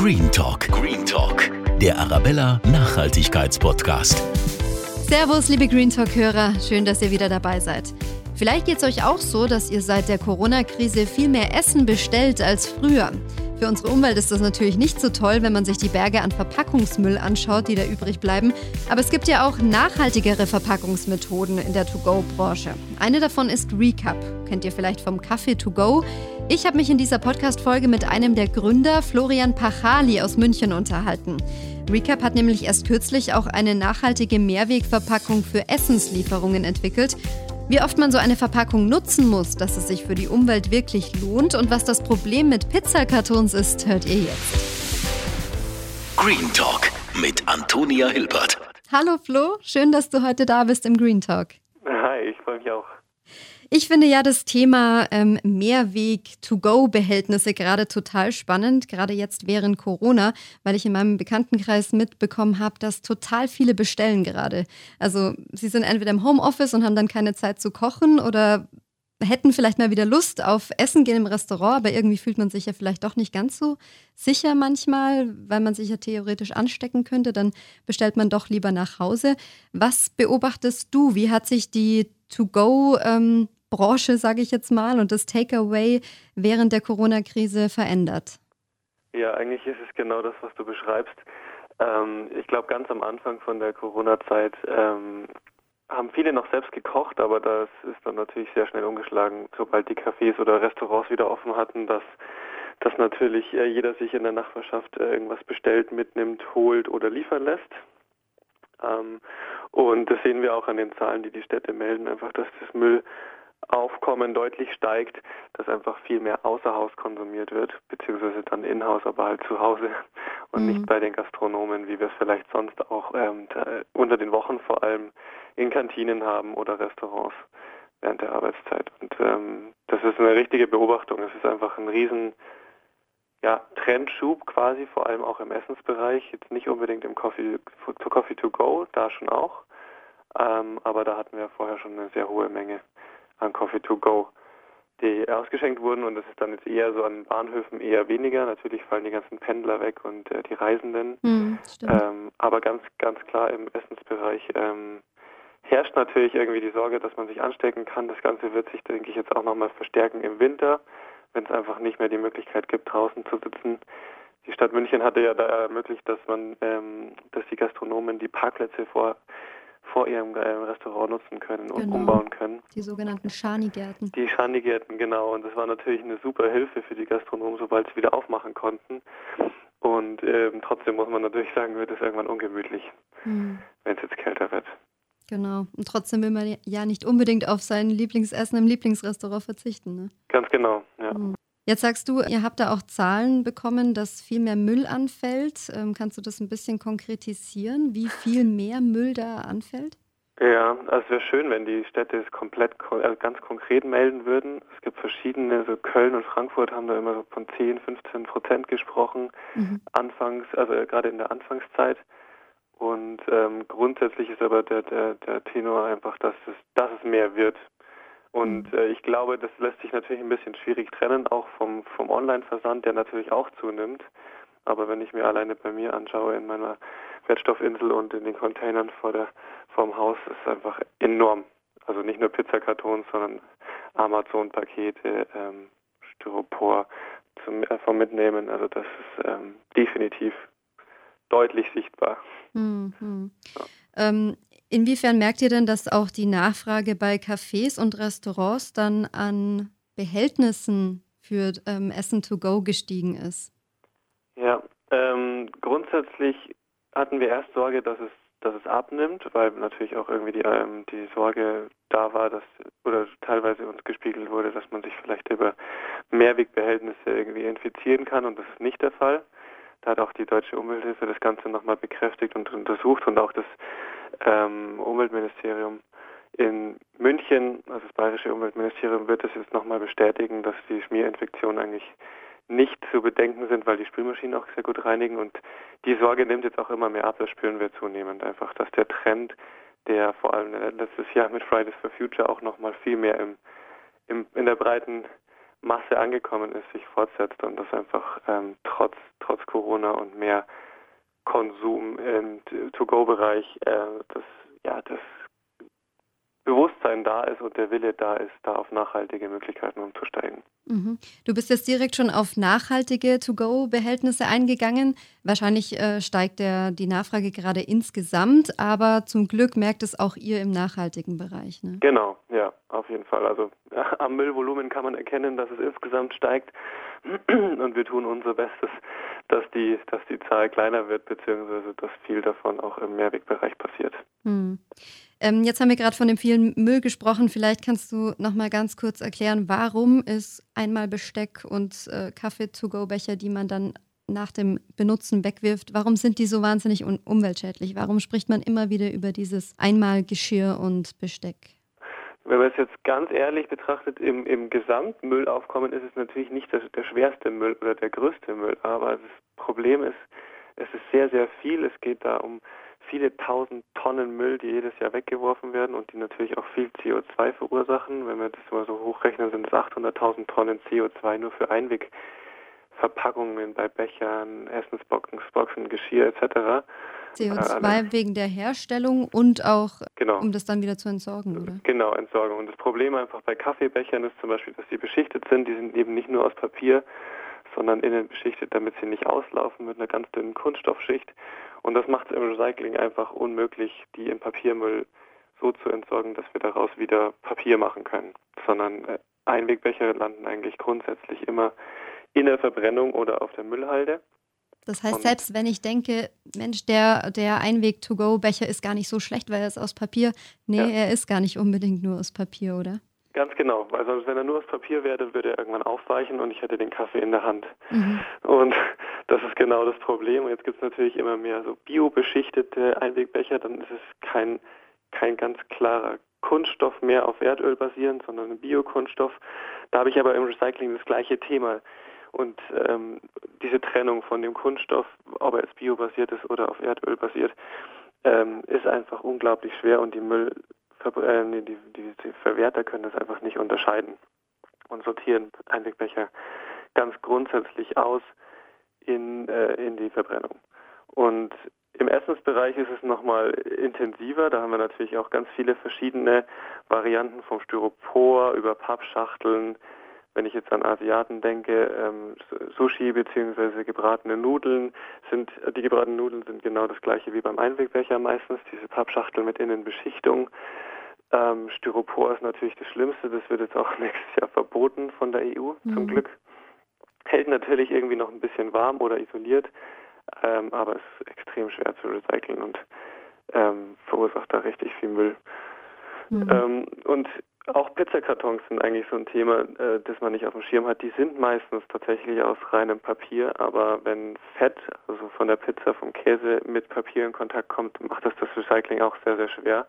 Green Talk. Green Talk. Der Arabella Nachhaltigkeitspodcast. Servus, liebe Green Talk-Hörer. Schön, dass ihr wieder dabei seid. Vielleicht geht es euch auch so, dass ihr seit der Corona-Krise viel mehr Essen bestellt als früher. Für unsere Umwelt ist das natürlich nicht so toll, wenn man sich die Berge an Verpackungsmüll anschaut, die da übrig bleiben. Aber es gibt ja auch nachhaltigere Verpackungsmethoden in der To-Go-Branche. Eine davon ist Recap. Kennt ihr vielleicht vom Kaffee To Go? Ich habe mich in dieser Podcast-Folge mit einem der Gründer, Florian Pachali aus München, unterhalten. Recap hat nämlich erst kürzlich auch eine nachhaltige Mehrwegverpackung für Essenslieferungen entwickelt. Wie oft man so eine Verpackung nutzen muss, dass es sich für die Umwelt wirklich lohnt und was das Problem mit Pizzakartons ist, hört ihr jetzt. Green Talk mit Antonia Hilbert. Hallo Flo, schön, dass du heute da bist im Green Talk. Hi, ich freue mich auch. Ich finde ja das Thema ähm, Mehrweg-to-go-Behältnisse gerade total spannend, gerade jetzt während Corona, weil ich in meinem Bekanntenkreis mitbekommen habe, dass total viele bestellen gerade. Also sie sind entweder im Homeoffice und haben dann keine Zeit zu kochen oder hätten vielleicht mal wieder Lust auf Essen gehen im Restaurant, aber irgendwie fühlt man sich ja vielleicht doch nicht ganz so sicher manchmal, weil man sich ja theoretisch anstecken könnte, dann bestellt man doch lieber nach Hause. Was beobachtest du? Wie hat sich die To-Go ähm, Branche, sage ich jetzt mal, und das Takeaway während der Corona-Krise verändert? Ja, eigentlich ist es genau das, was du beschreibst. Ähm, ich glaube, ganz am Anfang von der Corona-Zeit ähm, haben viele noch selbst gekocht, aber das ist dann natürlich sehr schnell umgeschlagen, sobald die Cafés oder Restaurants wieder offen hatten, dass, dass natürlich äh, jeder sich in der Nachbarschaft äh, irgendwas bestellt, mitnimmt, holt oder liefern lässt. Ähm, und das sehen wir auch an den Zahlen, die die Städte melden, einfach, dass das Müll Aufkommen deutlich steigt, dass einfach viel mehr außer Haus konsumiert wird, beziehungsweise dann in-house, aber halt zu Hause und mhm. nicht bei den Gastronomen, wie wir es vielleicht sonst auch ähm, unter den Wochen vor allem in Kantinen haben oder Restaurants während der Arbeitszeit. Und ähm, das ist eine richtige Beobachtung. Es ist einfach ein riesen ja, Trendschub quasi, vor allem auch im Essensbereich. Jetzt nicht unbedingt im Coffee to Coffee to Go, da schon auch. Ähm, aber da hatten wir vorher schon eine sehr hohe Menge an Coffee to Go, die ausgeschenkt wurden und das ist dann jetzt eher so an Bahnhöfen eher weniger. Natürlich fallen die ganzen Pendler weg und äh, die Reisenden. Mhm, ähm, aber ganz, ganz klar im Essensbereich ähm, herrscht natürlich irgendwie die Sorge, dass man sich anstecken kann. Das Ganze wird sich, denke ich, jetzt auch nochmal verstärken im Winter, wenn es einfach nicht mehr die Möglichkeit gibt, draußen zu sitzen. Die Stadt München hatte ja da ermöglicht, dass man, ähm, dass die Gastronomen die Parkplätze vor vor ihrem äh, Restaurant nutzen können und genau. umbauen können. Die sogenannten Schanigärten. Die Schanigärten, genau. Und das war natürlich eine super Hilfe für die Gastronomen, sobald sie wieder aufmachen konnten. Und ähm, trotzdem muss man natürlich sagen, wird es irgendwann ungemütlich, hm. wenn es jetzt kälter wird. Genau. Und trotzdem will man ja nicht unbedingt auf sein Lieblingsessen im Lieblingsrestaurant verzichten. Ne? Ganz genau, ja. Hm. Jetzt sagst du, ihr habt da auch Zahlen bekommen, dass viel mehr Müll anfällt. Ähm, kannst du das ein bisschen konkretisieren, wie viel mehr Müll da anfällt? Ja, also es wäre schön, wenn die Städte es komplett also ganz konkret melden würden. Es gibt verschiedene, so Köln und Frankfurt haben da immer so von 10, 15 Prozent gesprochen, mhm. anfangs, also gerade in der Anfangszeit. Und ähm, grundsätzlich ist aber der, der, der Tenor einfach, dass es, dass es mehr wird. Und äh, ich glaube, das lässt sich natürlich ein bisschen schwierig trennen, auch vom, vom Online-Versand, der natürlich auch zunimmt. Aber wenn ich mir alleine bei mir anschaue in meiner Wertstoffinsel und in den Containern vor der, vorm Haus, ist es einfach enorm. Also nicht nur Pizzakartons, sondern Amazon-Pakete, ähm, Styropor zum, äh, vom Mitnehmen. Also das ist ähm, definitiv deutlich sichtbar. Mhm. Ja. Ähm, Inwiefern merkt ihr denn, dass auch die Nachfrage bei Cafés und Restaurants dann an Behältnissen für ähm, Essen to go gestiegen ist? Ja, ähm, grundsätzlich hatten wir erst Sorge, dass es, dass es abnimmt, weil natürlich auch irgendwie die, ähm, die Sorge da war, dass oder teilweise uns gespiegelt wurde, dass man sich vielleicht über Mehrwegbehältnisse irgendwie infizieren kann und das ist nicht der Fall. Da hat auch die Deutsche Umwelthilfe das Ganze nochmal bekräftigt und untersucht und auch das ähm, Umweltministerium in München, also das Bayerische Umweltministerium, wird es jetzt nochmal bestätigen, dass die Schmierinfektionen eigentlich nicht zu bedenken sind, weil die Spülmaschinen auch sehr gut reinigen. Und die Sorge nimmt jetzt auch immer mehr ab, das spüren wir zunehmend einfach, dass der Trend, der vor allem letztes Jahr mit Fridays for Future auch nochmal viel mehr im, im, in der breiten Masse angekommen ist, sich fortsetzt und dass einfach ähm, trotz, trotz Corona und mehr Konsum im To-Go-Bereich, äh, dass ja das Bewusstsein da ist und der Wille da ist, da auf nachhaltige Möglichkeiten umzusteigen. Mhm. Du bist jetzt direkt schon auf nachhaltige To-Go-Behältnisse eingegangen. Wahrscheinlich äh, steigt der, die Nachfrage gerade insgesamt, aber zum Glück merkt es auch ihr im nachhaltigen Bereich. Ne? Genau, ja, auf jeden Fall. Also ja, am Müllvolumen kann man erkennen, dass es insgesamt steigt und wir tun unser Bestes, dass die, dass die Zahl kleiner wird, beziehungsweise dass viel davon auch im Mehrwegbereich passiert. Hm. Ähm, jetzt haben wir gerade von dem vielen Müll gesprochen. Vielleicht kannst du noch mal ganz kurz erklären, warum ist einmal Besteck und äh, Kaffee-to-go-Becher, die man dann nach dem Benutzen wegwirft, warum sind die so wahnsinnig umweltschädlich? Warum spricht man immer wieder über dieses Einmalgeschirr und Besteck? Wenn man es jetzt ganz ehrlich betrachtet, im, im Gesamtmüllaufkommen ist es natürlich nicht das, der schwerste Müll oder der größte Müll, aber das Problem ist, es ist sehr, sehr viel. Es geht da um viele tausend Tonnen Müll, die jedes Jahr weggeworfen werden und die natürlich auch viel CO2 verursachen. Wenn wir das mal so hochrechnen, sind es 800.000 Tonnen CO2 nur für Einwegverpackungen bei Bechern, Essensboxen, Geschirr etc. CO2 äh, wegen der Herstellung und auch, genau. um das dann wieder zu entsorgen, oder? Genau, Entsorgung. Und das Problem einfach bei Kaffeebechern ist zum Beispiel, dass sie beschichtet sind. Die sind eben nicht nur aus Papier, sondern innen beschichtet, damit sie nicht auslaufen mit einer ganz dünnen Kunststoffschicht. Und das macht es im Recycling einfach unmöglich, die im Papiermüll so zu entsorgen, dass wir daraus wieder Papier machen können. Sondern äh, Einwegbecher landen eigentlich grundsätzlich immer in der Verbrennung oder auf der Müllhalde. Das heißt, selbst wenn ich denke, Mensch, der, der Einweg-to-go-Becher ist gar nicht so schlecht, weil er ist aus Papier. Nee, ja. er ist gar nicht unbedingt nur aus Papier, oder? Ganz genau, weil sonst, wenn er nur aus Papier wäre, würde er irgendwann aufweichen und ich hätte den Kaffee in der Hand. Mhm. Und das ist genau das Problem. Und jetzt gibt es natürlich immer mehr so biobeschichtete Einwegbecher, dann ist es kein, kein ganz klarer Kunststoff mehr auf Erdöl basierend, sondern ein Biokunststoff. Da habe ich aber im Recycling das gleiche Thema. Und ähm, diese Trennung von dem Kunststoff, ob er jetzt biobasiert ist oder auf Erdöl basiert, ähm, ist einfach unglaublich schwer und die Müll äh, die, die, die Verwerter können das einfach nicht unterscheiden und sortieren Einwegbecher ganz grundsätzlich aus in, äh, in die Verbrennung. Und im Essensbereich ist es nochmal intensiver. Da haben wir natürlich auch ganz viele verschiedene Varianten vom Styropor über Pappschachteln. Wenn ich jetzt an Asiaten denke, ähm, Sushi bzw. gebratene Nudeln sind, die gebratenen Nudeln sind genau das gleiche wie beim Einwegbecher meistens, diese Pappschachtel mit Innenbeschichtung. Ähm, Styropor ist natürlich das Schlimmste, das wird jetzt auch nächstes Jahr verboten von der EU, mhm. zum Glück. Hält natürlich irgendwie noch ein bisschen warm oder isoliert, ähm, aber es ist extrem schwer zu recyceln und ähm, verursacht da richtig viel Müll. Mhm. Ähm, und auch Pizzakartons sind eigentlich so ein Thema, äh, das man nicht auf dem Schirm hat. Die sind meistens tatsächlich aus reinem Papier, aber wenn Fett, also von der Pizza, vom Käse mit Papier in Kontakt kommt, macht das das Recycling auch sehr, sehr schwer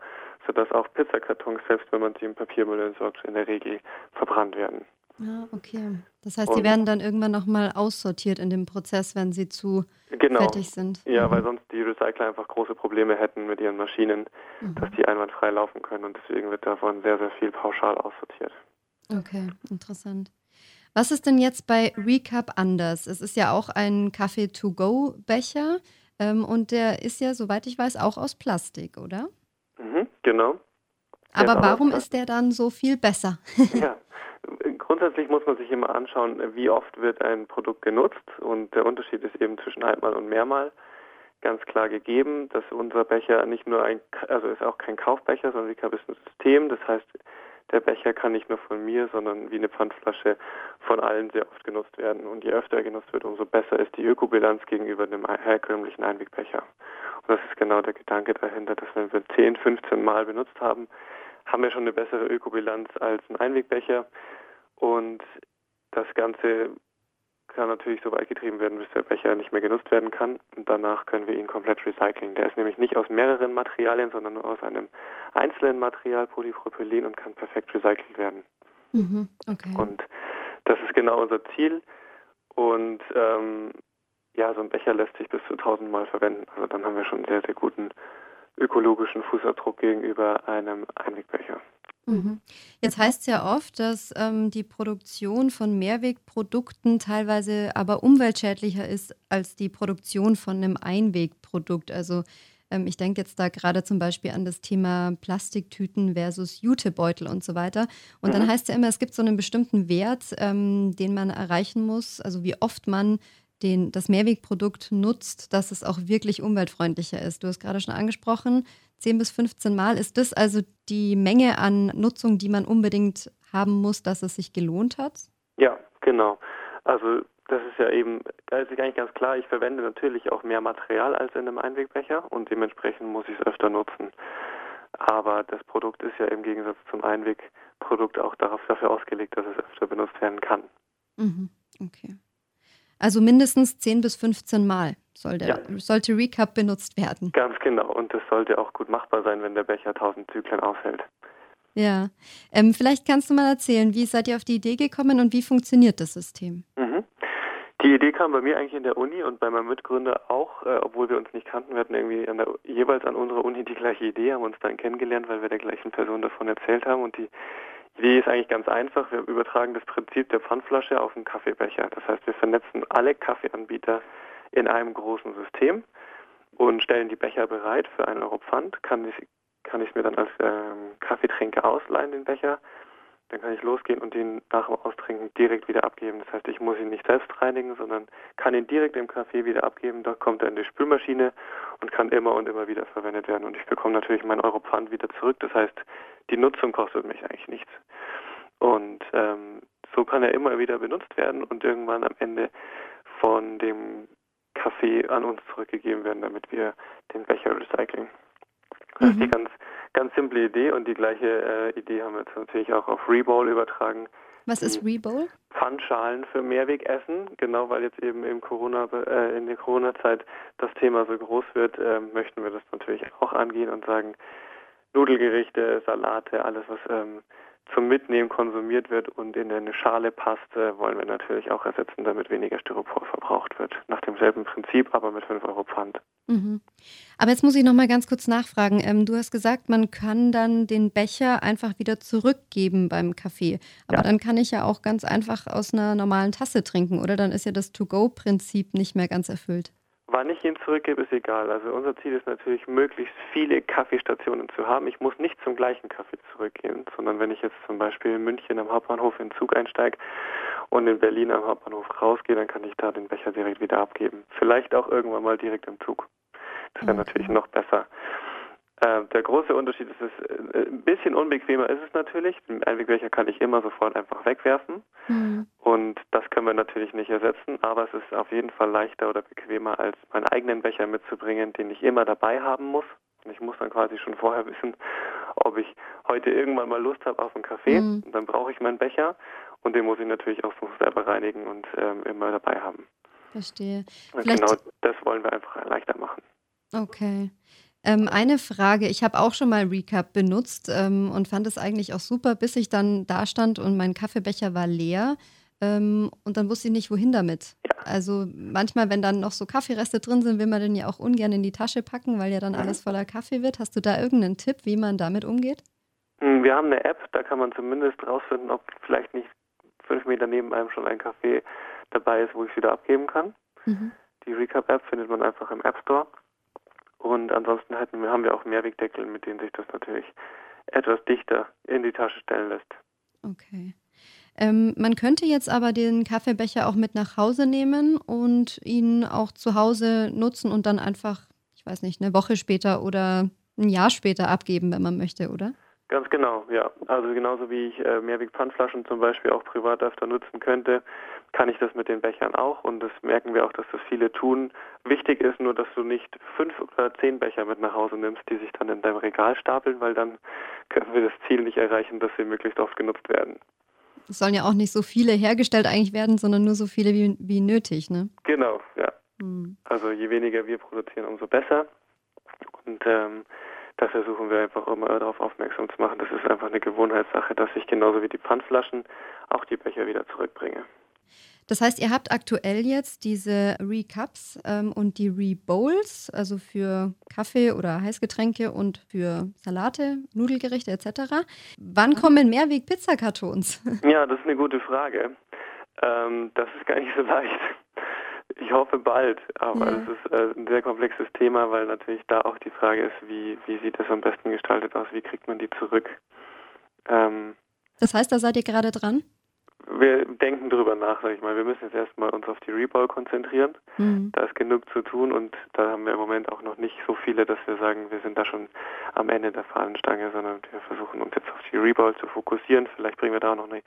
sodass auch Pizzakartons, selbst wenn man sie im Papiermüll entsorgt, in der Regel verbrannt werden. Ja, okay. Das heißt, die werden dann irgendwann nochmal aussortiert in dem Prozess, wenn sie zu genau. fertig sind. Ja, mhm. weil sonst die Recycler einfach große Probleme hätten mit ihren Maschinen, mhm. dass die einwandfrei laufen können und deswegen wird davon sehr, sehr viel pauschal aussortiert. Okay, interessant. Was ist denn jetzt bei Recap anders? Es ist ja auch ein Kaffee-to-go-Becher ähm, und der ist ja, soweit ich weiß, auch aus Plastik, oder? Mhm, genau. Aber warum ist der dann so viel besser? ja, grundsätzlich muss man sich immer anschauen, wie oft wird ein Produkt genutzt und der Unterschied ist eben zwischen einmal und mehrmal ganz klar gegeben, dass unser Becher nicht nur ein, also ist auch kein Kaufbecher, sondern wie ist ein System. Das heißt, der Becher kann nicht nur von mir, sondern wie eine Pfandflasche von allen sehr oft genutzt werden. Und je öfter er genutzt wird, umso besser ist die Ökobilanz gegenüber dem herkömmlichen Einwegbecher. Und das ist genau der Gedanke dahinter, dass wenn wir 10, 15 Mal benutzt haben, haben wir schon eine bessere Ökobilanz als ein Einwegbecher. Und das Ganze kann natürlich so weit getrieben werden, bis der Becher nicht mehr genutzt werden kann. Und danach können wir ihn komplett recyceln. Der ist nämlich nicht aus mehreren Materialien, sondern nur aus einem einzelnen Material, Polypropylen, und kann perfekt recycelt werden. Mhm, okay. Und das ist genau unser Ziel. Und ähm, ja, so ein Becher lässt sich bis zu tausendmal verwenden. Also dann haben wir schon einen sehr, sehr guten ökologischen Fußabdruck gegenüber einem Einwegbecher. Mhm. Jetzt heißt es ja oft, dass ähm, die Produktion von Mehrwegprodukten teilweise aber umweltschädlicher ist als die Produktion von einem Einwegprodukt. Also ähm, ich denke jetzt da gerade zum Beispiel an das Thema Plastiktüten versus Jutebeutel und so weiter. Und mhm. dann heißt es ja immer, es gibt so einen bestimmten Wert, ähm, den man erreichen muss, also wie oft man den, das Mehrwegprodukt nutzt, dass es auch wirklich umweltfreundlicher ist. Du hast gerade schon angesprochen, 10 bis 15 Mal. Ist das also die Menge an Nutzung, die man unbedingt haben muss, dass es sich gelohnt hat? Ja, genau. Also das ist ja eben, da ist eigentlich ganz klar, ich verwende natürlich auch mehr Material als in einem Einwegbecher und dementsprechend muss ich es öfter nutzen. Aber das Produkt ist ja im Gegensatz zum Einwegprodukt auch darauf, dafür ausgelegt, dass es öfter benutzt werden kann. Mhm. Okay. Also mindestens 10 bis 15 Mal soll der, ja. sollte Recap benutzt werden. Ganz genau. Und das sollte auch gut machbar sein, wenn der Becher 1000 Zyklen aushält. Ja. Ähm, vielleicht kannst du mal erzählen, wie seid ihr auf die Idee gekommen und wie funktioniert das System? Mhm. Die Idee kam bei mir eigentlich in der Uni und bei meinem Mitgründer auch, äh, obwohl wir uns nicht kannten. Wir hatten irgendwie an der, jeweils an unserer Uni die gleiche Idee, haben uns dann kennengelernt, weil wir der gleichen Person davon erzählt haben. Und die Idee ist eigentlich ganz einfach. Wir übertragen das Prinzip der Pfandflasche auf einen Kaffeebecher. Das heißt, wir vernetzen alle Kaffeeanbieter in einem großen System und stellen die Becher bereit für einen Euro Pfand. Kann ich, kann ich mir dann als ähm, Kaffeetrinker ausleihen, den Becher. Dann kann ich losgehen und ihn nach dem Austrinken direkt wieder abgeben. Das heißt, ich muss ihn nicht selbst reinigen, sondern kann ihn direkt im Kaffee wieder abgeben. Dort kommt er in die Spülmaschine und kann immer und immer wieder verwendet werden. Und ich bekomme natürlich meinen Euro Pfand wieder zurück. Das heißt, die Nutzung kostet mich eigentlich nichts. Und ähm, so kann er immer wieder benutzt werden und irgendwann am Ende von dem Kaffee an uns zurückgegeben werden, damit wir den Becher recyceln. Das mhm. ist die mhm. ganz, ganz simple Idee und die gleiche äh, Idee haben wir jetzt natürlich auch auf Rebowl übertragen. Was ist Rebowl? Pfandschalen für Mehrwegessen, genau weil jetzt eben im Corona, äh, in der Corona-Zeit das Thema so groß wird, äh, möchten wir das natürlich auch angehen und sagen, Nudelgerichte, Salate, alles was ähm, zum Mitnehmen konsumiert wird und in eine Schale passt, äh, wollen wir natürlich auch ersetzen, damit weniger Styropor verbraucht wird. Nach demselben Prinzip, aber mit 5 Euro Pfand. Mhm. Aber jetzt muss ich noch mal ganz kurz nachfragen. Ähm, du hast gesagt, man kann dann den Becher einfach wieder zurückgeben beim Kaffee. Aber ja. dann kann ich ja auch ganz einfach aus einer normalen Tasse trinken, oder? Dann ist ja das To-Go-Prinzip nicht mehr ganz erfüllt. Wann ich ihn zurückgebe, ist egal. Also unser Ziel ist natürlich, möglichst viele Kaffeestationen zu haben. Ich muss nicht zum gleichen Kaffee zurückgehen, sondern wenn ich jetzt zum Beispiel in München am Hauptbahnhof in den Zug einsteige und in Berlin am Hauptbahnhof rausgehe, dann kann ich da den Becher direkt wieder abgeben. Vielleicht auch irgendwann mal direkt im Zug. Das wäre okay. natürlich noch besser. Äh, der große Unterschied ist, es äh, ein bisschen unbequemer ist es natürlich. Den Einwegbecher kann ich immer sofort einfach wegwerfen. Mhm. Und natürlich nicht ersetzen, aber es ist auf jeden Fall leichter oder bequemer, als meinen eigenen Becher mitzubringen, den ich immer dabei haben muss. Und ich muss dann quasi schon vorher wissen, ob ich heute irgendwann mal Lust habe auf einen Kaffee. Mhm. Und dann brauche ich meinen Becher und den muss ich natürlich auch selber reinigen und ähm, immer dabei haben. Verstehe. Und genau das wollen wir einfach leichter machen. Okay. Ähm, eine Frage, ich habe auch schon mal Recap benutzt ähm, und fand es eigentlich auch super, bis ich dann da stand und mein Kaffeebecher war leer. Ähm, und dann wusste ich nicht, wohin damit. Also manchmal, wenn dann noch so Kaffeereste drin sind, will man den ja auch ungern in die Tasche packen, weil ja dann alles voller Kaffee wird. Hast du da irgendeinen Tipp, wie man damit umgeht? Hm, wir haben eine App, da kann man zumindest rausfinden, ob vielleicht nicht fünf Meter neben einem schon ein Kaffee dabei ist, wo ich es wieder abgeben kann. Mhm. Die Recap-App findet man einfach im App Store. Und ansonsten hatten, haben wir auch Mehrwegdeckel, mit denen sich das natürlich etwas dichter in die Tasche stellen lässt. Okay. Ähm, man könnte jetzt aber den Kaffeebecher auch mit nach Hause nehmen und ihn auch zu Hause nutzen und dann einfach, ich weiß nicht, eine Woche später oder ein Jahr später abgeben, wenn man möchte, oder? Ganz genau, ja. Also genauso wie ich äh, Mehrweg-Pfandflaschen zum Beispiel auch privat öfter nutzen könnte, kann ich das mit den Bechern auch und das merken wir auch, dass das viele tun. Wichtig ist nur, dass du nicht fünf oder zehn Becher mit nach Hause nimmst, die sich dann in deinem Regal stapeln, weil dann können wir das Ziel nicht erreichen, dass sie möglichst oft genutzt werden. Es sollen ja auch nicht so viele hergestellt eigentlich werden, sondern nur so viele wie, wie nötig, ne? Genau, ja. Hm. Also je weniger wir produzieren, umso besser. Und ähm, da versuchen wir einfach immer darauf aufmerksam zu machen. Das ist einfach eine Gewohnheitssache, dass ich genauso wie die Pfandflaschen auch die Becher wieder zurückbringe. Das heißt, ihr habt aktuell jetzt diese Recups ähm, und die Rebowls, also für Kaffee oder Heißgetränke und für Salate, Nudelgerichte etc. Wann kommen Mehrweg-Pizzakartons? Ja, das ist eine gute Frage. Ähm, das ist gar nicht so leicht. Ich hoffe bald, aber es ja. ist äh, ein sehr komplexes Thema, weil natürlich da auch die Frage ist, wie, wie sieht das am besten gestaltet aus, wie kriegt man die zurück. Ähm, das heißt, da seid ihr gerade dran? Wir denken drüber nach, sag ich mal. Wir müssen jetzt erstmal uns auf die Reball konzentrieren. Mhm. Da ist genug zu tun und da haben wir im Moment auch noch nicht so viele, dass wir sagen, wir sind da schon am Ende der Fahnenstange, sondern wir versuchen uns jetzt auf die Reball zu fokussieren. Vielleicht bringen wir da auch noch eine,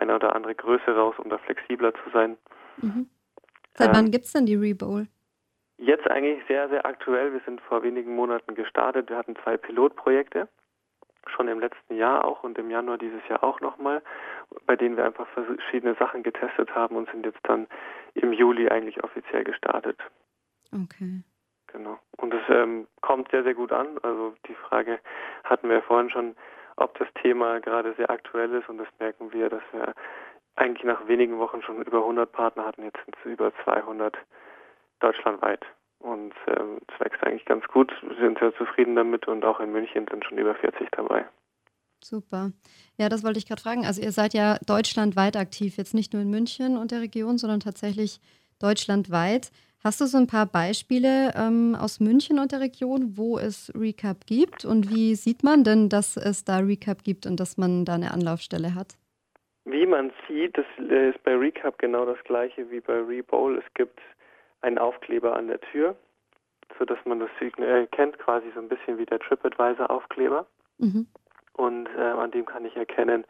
eine oder andere Größe raus, um da flexibler zu sein. Mhm. Seit ähm, wann gibt es denn die Reball? Jetzt eigentlich sehr, sehr aktuell. Wir sind vor wenigen Monaten gestartet. Wir hatten zwei Pilotprojekte schon im letzten Jahr auch und im Januar dieses Jahr auch nochmal, bei denen wir einfach verschiedene Sachen getestet haben und sind jetzt dann im Juli eigentlich offiziell gestartet. Okay. Genau. Und es ähm, kommt sehr, sehr gut an. Also die Frage hatten wir vorhin schon, ob das Thema gerade sehr aktuell ist und das merken wir, dass wir eigentlich nach wenigen Wochen schon über 100 Partner hatten, jetzt sind es über 200 deutschlandweit. Und ähm, es wächst eigentlich ganz gut. Wir sind sehr zufrieden damit und auch in München sind schon über 40 dabei. Super. Ja, das wollte ich gerade fragen. Also ihr seid ja deutschlandweit aktiv, jetzt nicht nur in München und der Region, sondern tatsächlich deutschlandweit. Hast du so ein paar Beispiele ähm, aus München und der Region, wo es Recap gibt? Und wie sieht man denn, dass es da Recap gibt und dass man da eine Anlaufstelle hat? Wie man sieht, das ist bei Recap genau das gleiche wie bei Rebowl. Es gibt einen Aufkleber an der Tür, sodass man das erkennt, quasi so ein bisschen wie der TripAdvisor-Aufkleber. Mhm. Und äh, an dem kann ich erkennen,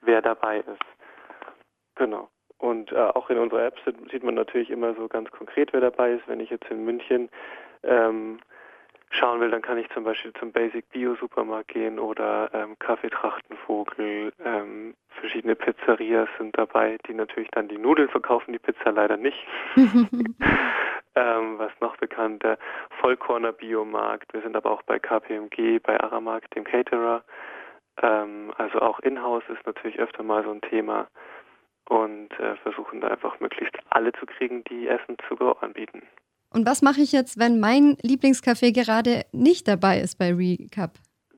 wer dabei ist. Genau. Und äh, auch in unserer App sieht man natürlich immer so ganz konkret, wer dabei ist. Wenn ich jetzt in München ähm, schauen will, dann kann ich zum Beispiel zum Basic Bio Supermarkt gehen oder ähm, Kaffee Trachtenvogel. Ähm, verschiedene Pizzerias sind dabei, die natürlich dann die Nudeln verkaufen, die Pizza leider nicht. ähm, was noch bekannter? Vollkorner Biomarkt. Wir sind aber auch bei KPMG, bei Aramark, dem Caterer. Ähm, also auch Inhouse ist natürlich öfter mal so ein Thema und äh, versuchen da einfach möglichst alle zu kriegen, die Essen zu go anbieten. Und was mache ich jetzt, wenn mein Lieblingscafé gerade nicht dabei ist bei Recap?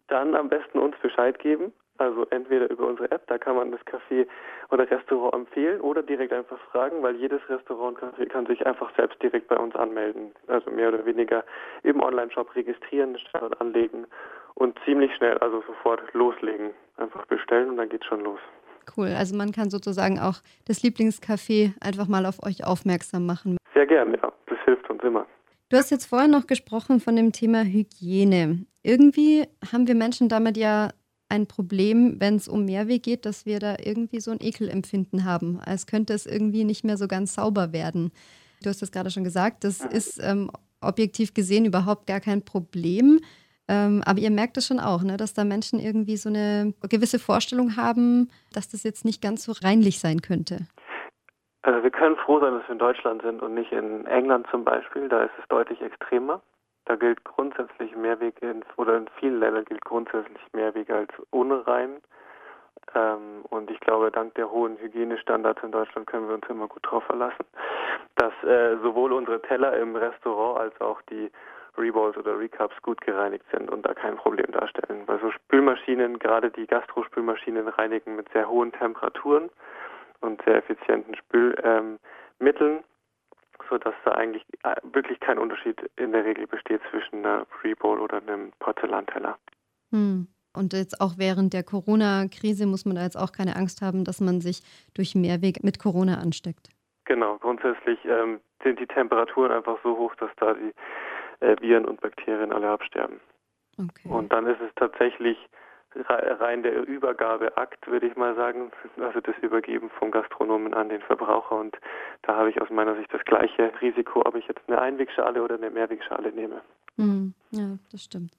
Dann am besten uns Bescheid geben. Also entweder über unsere App, da kann man das Café oder Restaurant empfehlen oder direkt einfach fragen, weil jedes Restaurant kann, kann sich einfach selbst direkt bei uns anmelden. Also mehr oder weniger im Online-Shop registrieren, Standort anlegen und ziemlich schnell, also sofort loslegen. Einfach bestellen und dann geht's schon los. Cool. Also man kann sozusagen auch das Lieblingscafé einfach mal auf euch aufmerksam machen. Sehr gerne, ja hilft uns immer. Du hast jetzt vorher noch gesprochen von dem Thema Hygiene. Irgendwie haben wir Menschen damit ja ein Problem, wenn es um Mehrweg geht, dass wir da irgendwie so ein Ekelempfinden haben, als könnte es irgendwie nicht mehr so ganz sauber werden. Du hast das gerade schon gesagt, das ist ähm, objektiv gesehen überhaupt gar kein Problem. Ähm, aber ihr merkt es schon auch, ne, dass da Menschen irgendwie so eine gewisse Vorstellung haben, dass das jetzt nicht ganz so reinlich sein könnte. Also wir können froh sein, dass wir in Deutschland sind und nicht in England zum Beispiel. Da ist es deutlich extremer. Da gilt grundsätzlich Mehrweg in, oder in vielen Ländern gilt grundsätzlich Mehrweg als unrein. Ähm, und ich glaube, dank der hohen Hygienestandards in Deutschland können wir uns immer gut darauf verlassen, dass äh, sowohl unsere Teller im Restaurant als auch die Reballs oder Recups gut gereinigt sind und da kein Problem darstellen. Weil so Spülmaschinen, gerade die Gastrospülmaschinen reinigen mit sehr hohen Temperaturen und sehr effizienten Spülmitteln, ähm, sodass da eigentlich äh, wirklich kein Unterschied in der Regel besteht zwischen einer Free Bowl oder einem Porzellanteller. Hm. Und jetzt auch während der Corona-Krise muss man da jetzt auch keine Angst haben, dass man sich durch Mehrweg mit Corona ansteckt. Genau, grundsätzlich ähm, sind die Temperaturen einfach so hoch, dass da die äh, Viren und Bakterien alle absterben. Okay. Und dann ist es tatsächlich rein der Übergabeakt, würde ich mal sagen, also das Übergeben vom Gastronomen an den Verbraucher. Und da habe ich aus meiner Sicht das gleiche Risiko, ob ich jetzt eine Einwegschale oder eine Mehrwegschale nehme. Mhm. Ja, das stimmt.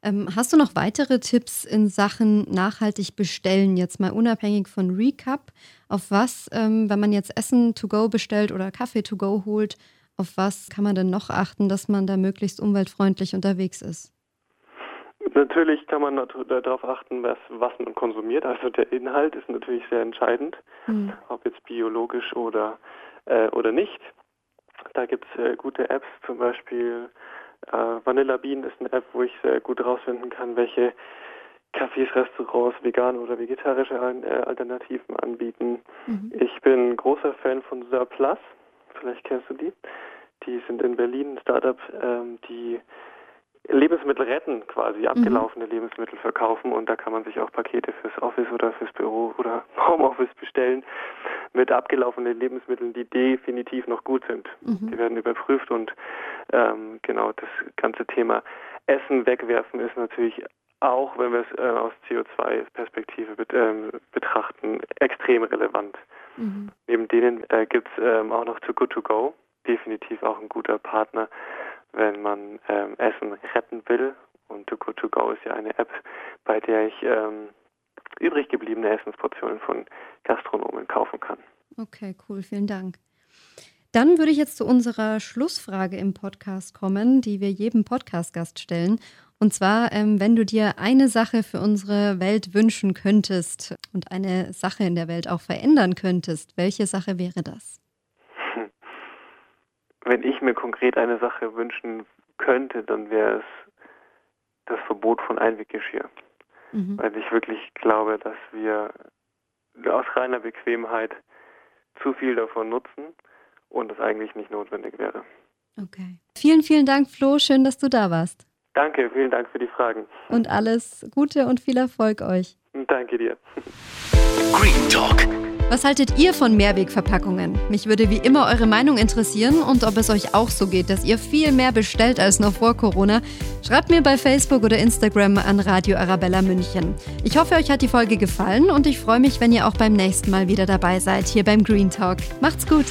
Ähm, hast du noch weitere Tipps in Sachen nachhaltig bestellen, jetzt mal unabhängig von Recap? Auf was, ähm, wenn man jetzt Essen to go bestellt oder Kaffee to go holt, auf was kann man denn noch achten, dass man da möglichst umweltfreundlich unterwegs ist? Natürlich kann man darauf achten, was, was man konsumiert. Also der Inhalt ist natürlich sehr entscheidend, mhm. ob jetzt biologisch oder, äh, oder nicht. Da gibt es äh, gute Apps, zum Beispiel äh, Vanilla Bean ist eine App, wo ich sehr gut herausfinden kann, welche Cafés, Restaurants vegane oder vegetarische äh, Alternativen anbieten. Mhm. Ich bin großer Fan von Surplus. Vielleicht kennst du die. Die sind in Berlin ein Startup, ähm, die Lebensmittel retten, quasi mhm. abgelaufene mhm. Lebensmittel verkaufen und da kann man sich auch Pakete fürs Office oder fürs Büro oder Homeoffice bestellen mit abgelaufenen Lebensmitteln, die definitiv noch gut sind. Mhm. Die werden überprüft und ähm, genau das ganze Thema Essen wegwerfen ist natürlich auch, wenn wir es äh, aus CO2-Perspektive bet ähm, betrachten, extrem relevant. Mhm. Neben denen äh, gibt es ähm, auch noch Too Good To Go, definitiv auch ein guter Partner wenn man ähm, Essen retten will. Und Too Good To Go ist ja eine App, bei der ich ähm, übrig gebliebene Essensportionen von Gastronomen kaufen kann. Okay, cool, vielen Dank. Dann würde ich jetzt zu unserer Schlussfrage im Podcast kommen, die wir jedem Podcast-Gast stellen. Und zwar, ähm, wenn du dir eine Sache für unsere Welt wünschen könntest und eine Sache in der Welt auch verändern könntest, welche Sache wäre das? Wenn ich mir konkret eine Sache wünschen könnte, dann wäre es das Verbot von Einweggeschirr. Mhm. Weil ich wirklich glaube, dass wir aus reiner Bequemheit zu viel davon nutzen und es eigentlich nicht notwendig wäre. Okay. Vielen, vielen Dank, Flo. Schön, dass du da warst. Danke, vielen Dank für die Fragen. Und alles Gute und viel Erfolg euch. Danke dir. Green Talk was haltet ihr von Mehrwegverpackungen? Mich würde wie immer eure Meinung interessieren und ob es euch auch so geht, dass ihr viel mehr bestellt als noch vor Corona. Schreibt mir bei Facebook oder Instagram an Radio Arabella München. Ich hoffe, euch hat die Folge gefallen und ich freue mich, wenn ihr auch beim nächsten Mal wieder dabei seid, hier beim Green Talk. Macht's gut!